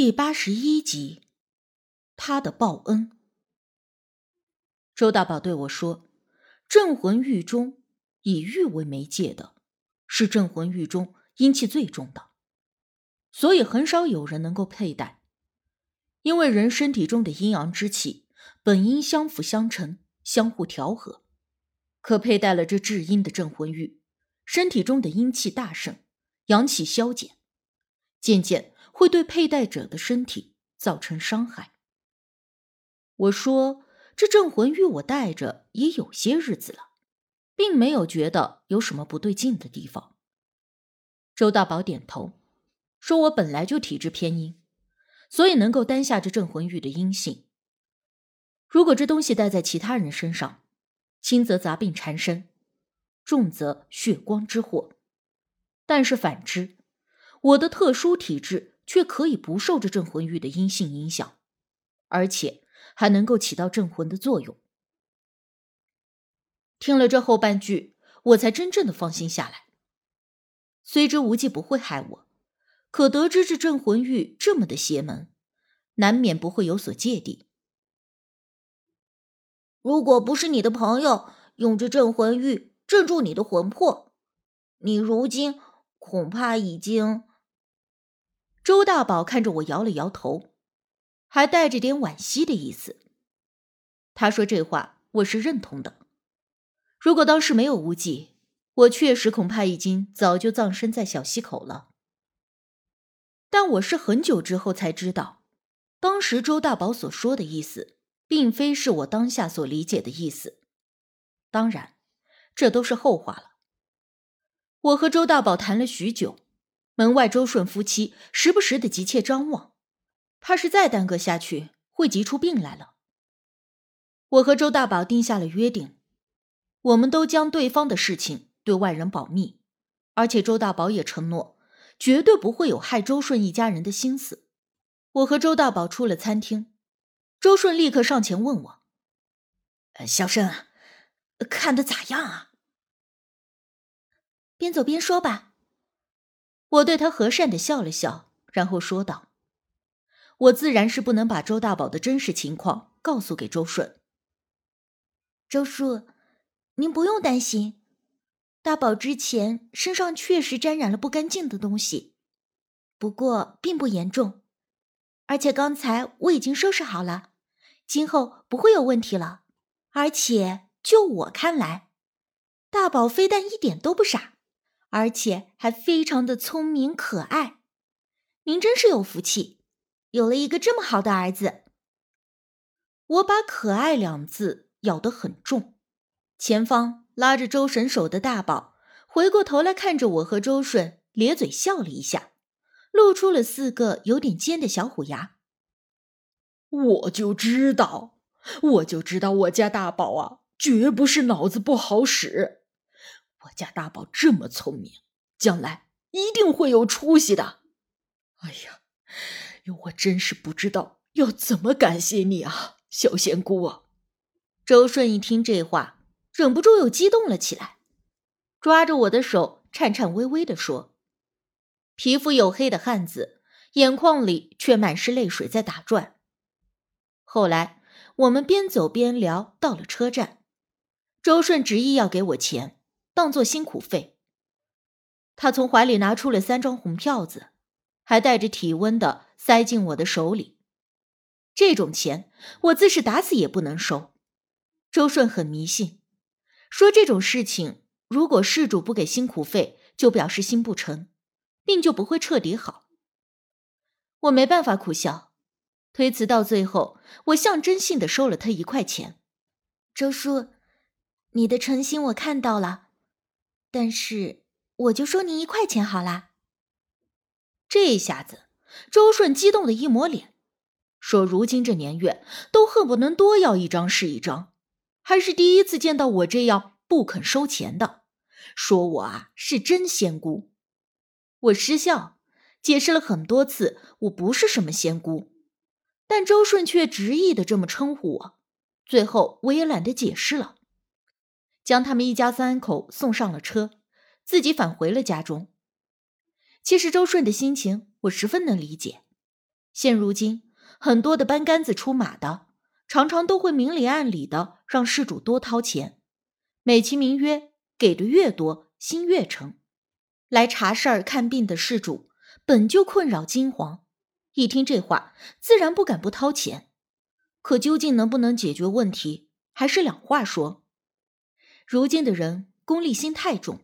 第八十一集，他的报恩。周大宝对我说：“镇魂玉中以玉为媒介的，是镇魂玉中阴气最重的，所以很少有人能够佩戴。因为人身体中的阴阳之气本应相辅相成，相互调和，可佩戴了这至阴的镇魂玉，身体中的阴气大盛，阳气消减，渐渐。”会对佩戴者的身体造成伤害。我说：“这镇魂玉我戴着也有些日子了，并没有觉得有什么不对劲的地方。”周大宝点头，说：“我本来就体质偏阴，所以能够担下这镇魂玉的阴性。如果这东西戴在其他人身上，轻则杂病缠身，重则血光之祸。但是反之，我的特殊体质。”却可以不受这镇魂玉的阴性影响，而且还能够起到镇魂的作用。听了这后半句，我才真正的放心下来。虽知无忌不会害我，可得知这镇魂玉这么的邪门，难免不会有所芥蒂。如果不是你的朋友用这镇魂玉镇住你的魂魄，你如今恐怕已经……周大宝看着我，摇了摇头，还带着点惋惜的意思。他说这话，我是认同的。如果当时没有无忌，我确实恐怕已经早就葬身在小溪口了。但我是很久之后才知道，当时周大宝所说的意思，并非是我当下所理解的意思。当然，这都是后话了。我和周大宝谈了许久。门外，周顺夫妻时不时的急切张望，怕是再耽搁下去会急出病来了。我和周大宝定下了约定，我们都将对方的事情对外人保密，而且周大宝也承诺，绝对不会有害周顺一家人的心思。我和周大宝出了餐厅，周顺立刻上前问我：“小生，看的咋样啊？”边走边说吧。我对他和善的笑了笑，然后说道：“我自然是不能把周大宝的真实情况告诉给周顺。周叔，您不用担心，大宝之前身上确实沾染了不干净的东西，不过并不严重，而且刚才我已经收拾好了，今后不会有问题了。而且就我看来，大宝非但一点都不傻。”而且还非常的聪明可爱，您真是有福气，有了一个这么好的儿子。我把“可爱”两字咬得很重。前方拉着周神手的大宝回过头来看着我和周顺，咧嘴笑了一下，露出了四个有点尖的小虎牙。我就知道，我就知道我家大宝啊，绝不是脑子不好使。我家大宝这么聪明，将来一定会有出息的。哎呀，我真是不知道要怎么感谢你啊，小仙姑啊。周顺一听这话，忍不住又激动了起来，抓着我的手，颤颤巍巍的说：“皮肤黝黑的汉子，眼眶里却满是泪水在打转。”后来我们边走边聊，到了车站，周顺执意要给我钱。当做辛苦费，他从怀里拿出了三张红票子，还带着体温的塞进我的手里。这种钱我自是打死也不能收。周顺很迷信，说这种事情如果事主不给辛苦费，就表示心不诚，病就不会彻底好。我没办法苦笑，推辞到最后，我象征性的收了他一块钱。周叔，你的诚心我看到了。但是我就收您一块钱好啦。这下子，周顺激动的一抹脸，说：“如今这年月，都恨不能多要一张是一张，还是第一次见到我这样不肯收钱的。说我啊是真仙姑。”我失笑，解释了很多次，我不是什么仙姑，但周顺却执意的这么称呼我。最后我也懒得解释了。将他们一家三口送上了车，自己返回了家中。其实周顺的心情我十分能理解，现如今，很多的班杆子出马的，常常都会明里暗里的让事主多掏钱，美其名曰给的越多，心越诚。来查事儿看病的事主本就困扰惊惶，一听这话，自然不敢不掏钱。可究竟能不能解决问题，还是两话说。如今的人功利心太重，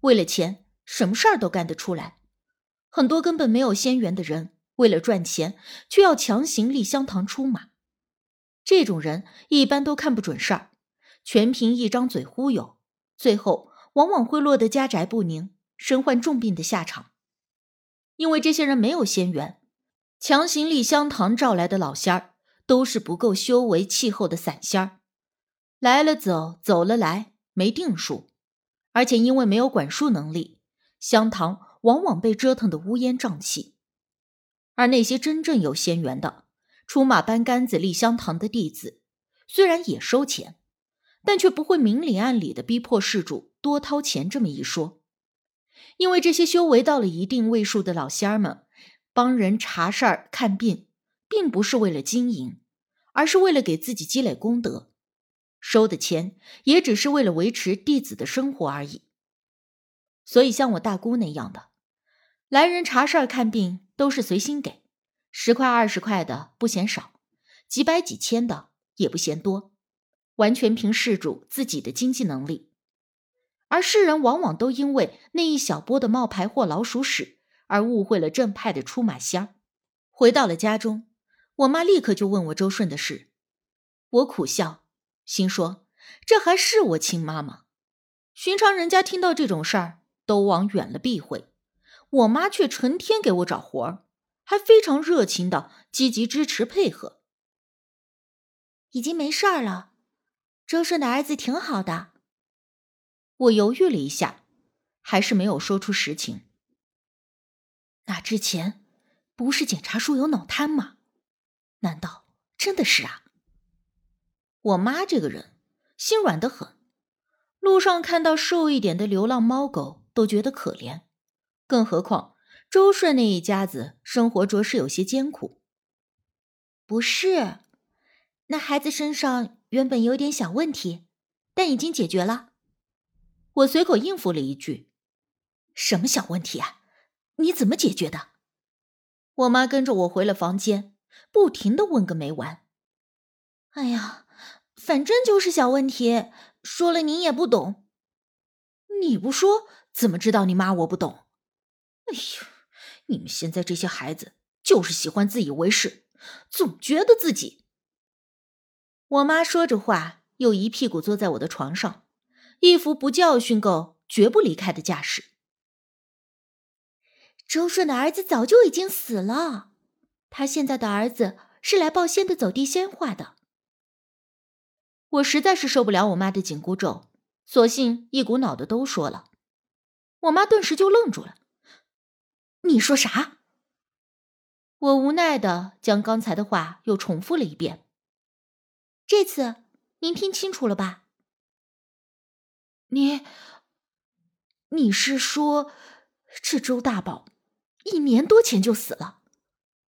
为了钱，什么事儿都干得出来。很多根本没有仙缘的人，为了赚钱，却要强行立香堂出马。这种人一般都看不准事儿，全凭一张嘴忽悠，最后往往会落得家宅不宁。身患重病的下场，因为这些人没有仙缘，强行立香堂召来的老仙儿都是不够修为气候的散仙儿，来了走，走了来，没定数。而且因为没有管束能力，香堂往往被折腾的乌烟瘴气。而那些真正有仙缘的，出马搬杆子立香堂的弟子，虽然也收钱，但却不会明里暗里的逼迫事主多掏钱这么一说。因为这些修为到了一定位数的老仙儿们，帮人查事儿、看病，并不是为了经营，而是为了给自己积累功德，收的钱也只是为了维持弟子的生活而已。所以，像我大姑那样的，来人查事儿、看病都是随心给，十块、二十块的不嫌少，几百、几千的也不嫌多，完全凭事主自己的经济能力。而世人往往都因为那一小波的冒牌货老鼠屎而误会了正派的出马仙儿。回到了家中，我妈立刻就问我周顺的事。我苦笑，心说这还是我亲妈吗？寻常人家听到这种事儿都往远了避讳，我妈却成天给我找活儿，还非常热情的积极支持配合。已经没事儿了，周顺的儿子挺好的。我犹豫了一下，还是没有说出实情。那之前不是检查说有脑瘫吗？难道真的是啊？我妈这个人心软的很，路上看到瘦一点的流浪猫狗都觉得可怜，更何况周顺那一家子生活着实有些艰苦。不是，那孩子身上原本有点小问题，但已经解决了。我随口应付了一句：“什么小问题啊？你怎么解决的？”我妈跟着我回了房间，不停的问个没完。哎呀，反正就是小问题，说了您也不懂。你不说怎么知道你妈我不懂？哎呦，你们现在这些孩子就是喜欢自以为是，总觉得自己……我妈说着话，又一屁股坐在我的床上。一副不教训够绝不离开的架势。周顺的儿子早就已经死了，他现在的儿子是来报仙的走地仙话的。我实在是受不了我妈的紧箍咒，索性一股脑的都说了。我妈顿时就愣住了：“你说啥？”我无奈的将刚才的话又重复了一遍。这次您听清楚了吧？你，你是说，这周大宝一年多前就死了，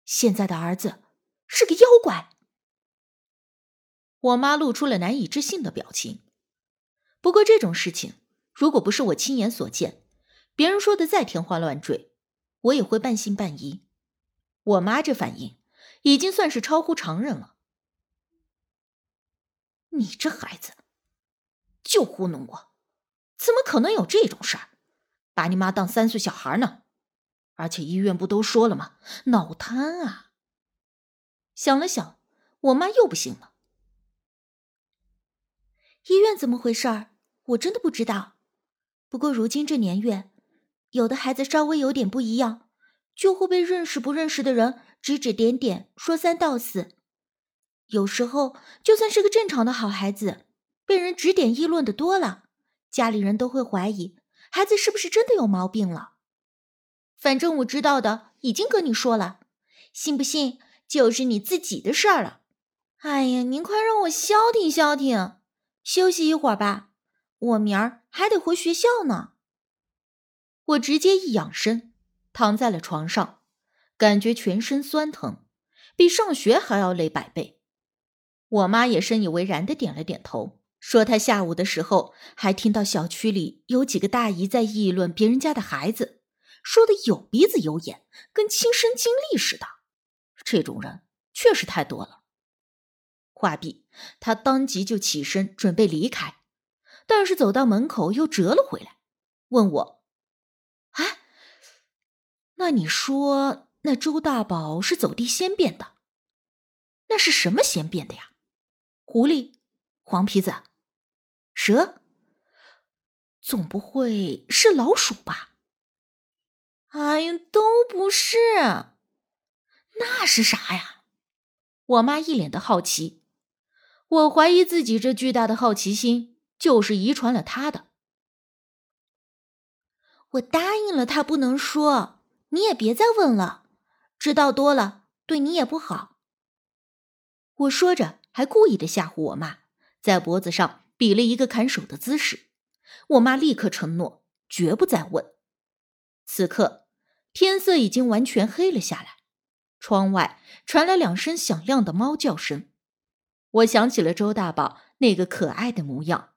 现在的儿子是个妖怪？我妈露出了难以置信的表情。不过这种事情，如果不是我亲眼所见，别人说的再天花乱坠，我也会半信半疑。我妈这反应，已经算是超乎常人了。你这孩子，就糊弄我！怎么可能有这种事儿？把你妈当三岁小孩呢？而且医院不都说了吗？脑瘫啊！想了想，我妈又不信了。医院怎么回事儿？我真的不知道。不过如今这年月，有的孩子稍微有点不一样，就会被认识不认识的人指指点点，说三道四。有时候，就算是个正常的好孩子，被人指点议论的多了。家里人都会怀疑孩子是不是真的有毛病了。反正我知道的已经跟你说了，信不信就是你自己的事儿了。哎呀，您快让我消停消停，休息一会儿吧，我明儿还得回学校呢。我直接一仰身，躺在了床上，感觉全身酸疼，比上学还要累百倍。我妈也深以为然的点了点头，说她下午的时候还听到小区里有几个大姨在议论别人家的孩子，说的有鼻子有眼，跟亲身经历似的。这种人确实太多了。话毕，他当即就起身准备离开，但是走到门口又折了回来，问我：“哎，那你说那周大宝是走地仙变的？那是什么仙变的呀？狐狸、黄皮子、蛇？总不会是老鼠吧？”“哎呀，都不是。”“那是啥呀？”我妈一脸的好奇。我怀疑自己这巨大的好奇心就是遗传了他的。我答应了他不能说，你也别再问了，知道多了对你也不好。我说着，还故意的吓唬我妈，在脖子上比了一个砍手的姿势。我妈立刻承诺，绝不再问。此刻，天色已经完全黑了下来，窗外传来两声响亮的猫叫声。我想起了周大宝那个可爱的模样，